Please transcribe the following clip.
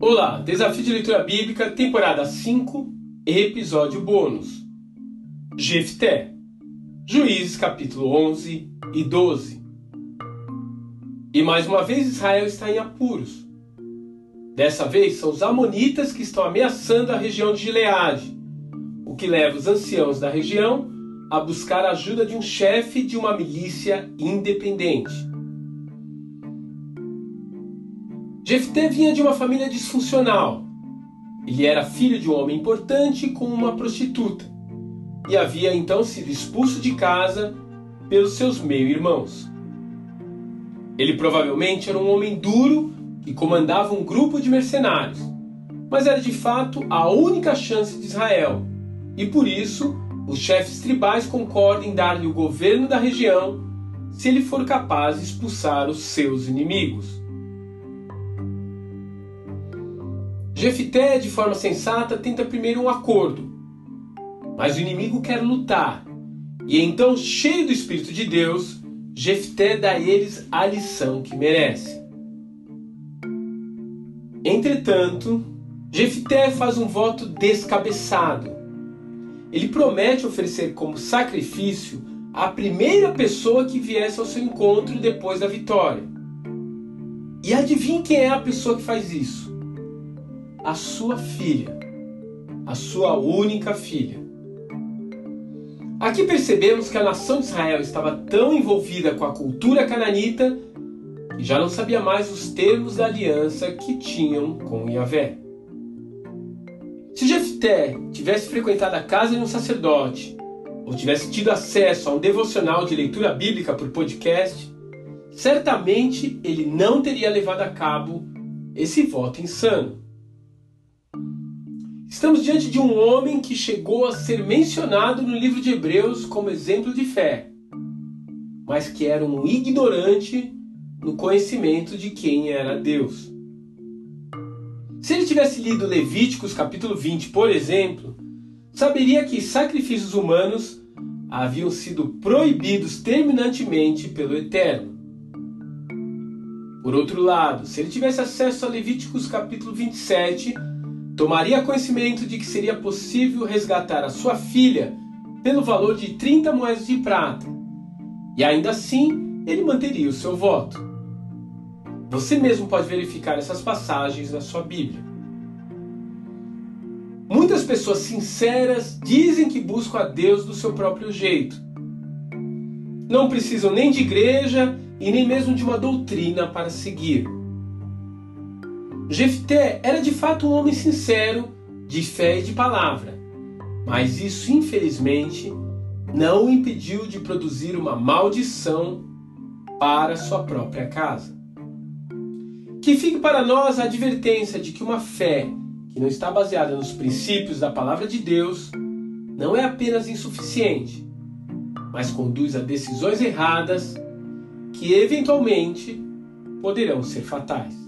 Olá, Desafio de Leitura Bíblica, temporada 5, episódio bônus. Jefté, Juízes capítulo 11 e 12. E mais uma vez Israel está em apuros. Dessa vez são os amonitas que estão ameaçando a região de Gileade, o que leva os anciãos da região a buscar a ajuda de um chefe de uma milícia independente. Jefté vinha de uma família disfuncional. Ele era filho de um homem importante com uma prostituta e havia então sido expulso de casa pelos seus meio-irmãos. Ele provavelmente era um homem duro que comandava um grupo de mercenários, mas era de fato a única chance de Israel, e por isso os chefes tribais concordam em dar-lhe o governo da região se ele for capaz de expulsar os seus inimigos. Jefité, de forma sensata, tenta primeiro um acordo. Mas o inimigo quer lutar. E então, cheio do Espírito de Deus, Jefté dá a eles a lição que merece. Entretanto, Jefté faz um voto descabeçado. Ele promete oferecer como sacrifício a primeira pessoa que viesse ao seu encontro depois da vitória. E adivinhe quem é a pessoa que faz isso? A sua filha, a sua única filha. Aqui percebemos que a nação de Israel estava tão envolvida com a cultura cananita que já não sabia mais os termos da aliança que tinham com Yahvé. Se Jefté tivesse frequentado a casa de um sacerdote ou tivesse tido acesso a um devocional de leitura bíblica por podcast, certamente ele não teria levado a cabo esse voto insano. Estamos diante de um homem que chegou a ser mencionado no livro de Hebreus como exemplo de fé, mas que era um ignorante no conhecimento de quem era Deus. Se ele tivesse lido Levíticos capítulo 20, por exemplo, saberia que sacrifícios humanos haviam sido proibidos terminantemente pelo Eterno. Por outro lado, se ele tivesse acesso a Levíticos capítulo 27, tomaria conhecimento de que seria possível resgatar a sua filha pelo valor de 30 moedas de prata, e ainda assim ele manteria o seu voto. Você mesmo pode verificar essas passagens na sua Bíblia. Muitas pessoas sinceras dizem que buscam a Deus do seu próprio jeito. Não precisam nem de igreja e nem mesmo de uma doutrina para seguir. Jefté era de fato um homem sincero, de fé e de palavra, mas isso infelizmente não o impediu de produzir uma maldição para sua própria casa. Que fique para nós a advertência de que uma fé que não está baseada nos princípios da palavra de Deus não é apenas insuficiente, mas conduz a decisões erradas que eventualmente poderão ser fatais.